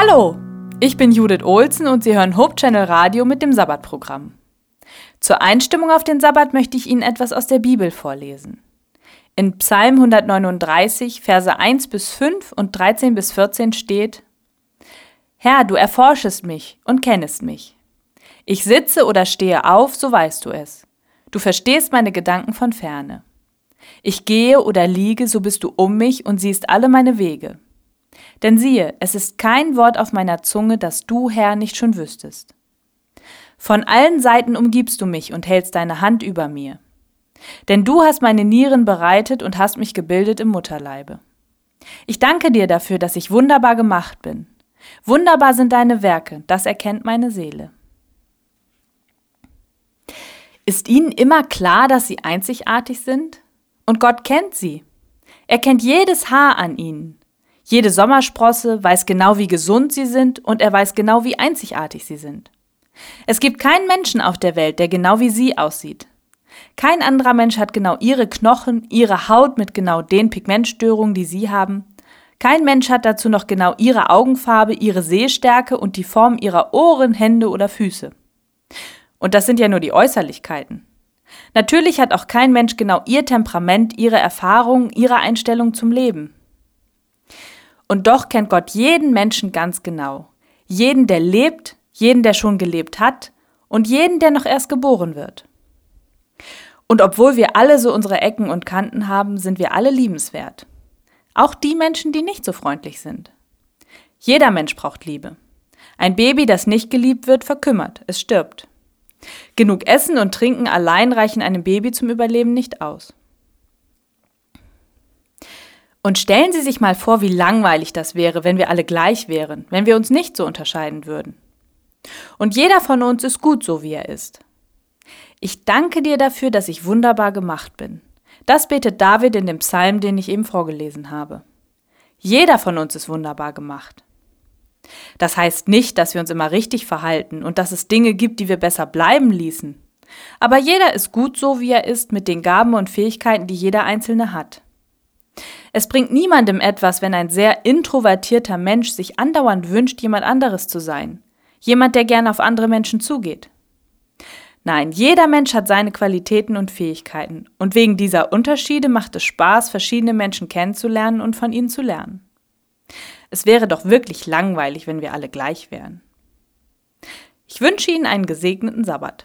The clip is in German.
Hallo, ich bin Judith Olsen und Sie hören Hope Channel Radio mit dem Sabbatprogramm. Zur Einstimmung auf den Sabbat möchte ich Ihnen etwas aus der Bibel vorlesen. In Psalm 139, Verse 1 bis 5 und 13 bis 14 steht: Herr, du erforschest mich und kennest mich. Ich sitze oder stehe auf, so weißt du es. Du verstehst meine Gedanken von ferne. Ich gehe oder liege, so bist du um mich und siehst alle meine Wege. Denn siehe, es ist kein Wort auf meiner Zunge, das du, Herr, nicht schon wüsstest. Von allen Seiten umgibst du mich und hältst deine Hand über mir. Denn du hast meine Nieren bereitet und hast mich gebildet im Mutterleibe. Ich danke dir dafür, dass ich wunderbar gemacht bin. Wunderbar sind deine Werke, das erkennt meine Seele. Ist Ihnen immer klar, dass Sie einzigartig sind? Und Gott kennt Sie. Er kennt jedes Haar an Ihnen. Jede Sommersprosse weiß genau, wie gesund sie sind und er weiß genau, wie einzigartig sie sind. Es gibt keinen Menschen auf der Welt, der genau wie sie aussieht. Kein anderer Mensch hat genau ihre Knochen, ihre Haut mit genau den Pigmentstörungen, die sie haben. Kein Mensch hat dazu noch genau ihre Augenfarbe, ihre Sehstärke und die Form ihrer Ohren, Hände oder Füße. Und das sind ja nur die Äußerlichkeiten. Natürlich hat auch kein Mensch genau ihr Temperament, ihre Erfahrungen, ihre Einstellung zum Leben. Und doch kennt Gott jeden Menschen ganz genau. Jeden, der lebt, jeden, der schon gelebt hat und jeden, der noch erst geboren wird. Und obwohl wir alle so unsere Ecken und Kanten haben, sind wir alle liebenswert. Auch die Menschen, die nicht so freundlich sind. Jeder Mensch braucht Liebe. Ein Baby, das nicht geliebt wird, verkümmert, es stirbt. Genug Essen und Trinken allein reichen einem Baby zum Überleben nicht aus. Und stellen Sie sich mal vor, wie langweilig das wäre, wenn wir alle gleich wären, wenn wir uns nicht so unterscheiden würden. Und jeder von uns ist gut so, wie er ist. Ich danke dir dafür, dass ich wunderbar gemacht bin. Das betet David in dem Psalm, den ich eben vorgelesen habe. Jeder von uns ist wunderbar gemacht. Das heißt nicht, dass wir uns immer richtig verhalten und dass es Dinge gibt, die wir besser bleiben ließen. Aber jeder ist gut so, wie er ist, mit den Gaben und Fähigkeiten, die jeder Einzelne hat. Es bringt niemandem etwas, wenn ein sehr introvertierter Mensch sich andauernd wünscht, jemand anderes zu sein. Jemand, der gerne auf andere Menschen zugeht. Nein, jeder Mensch hat seine Qualitäten und Fähigkeiten. Und wegen dieser Unterschiede macht es Spaß, verschiedene Menschen kennenzulernen und von ihnen zu lernen. Es wäre doch wirklich langweilig, wenn wir alle gleich wären. Ich wünsche Ihnen einen gesegneten Sabbat.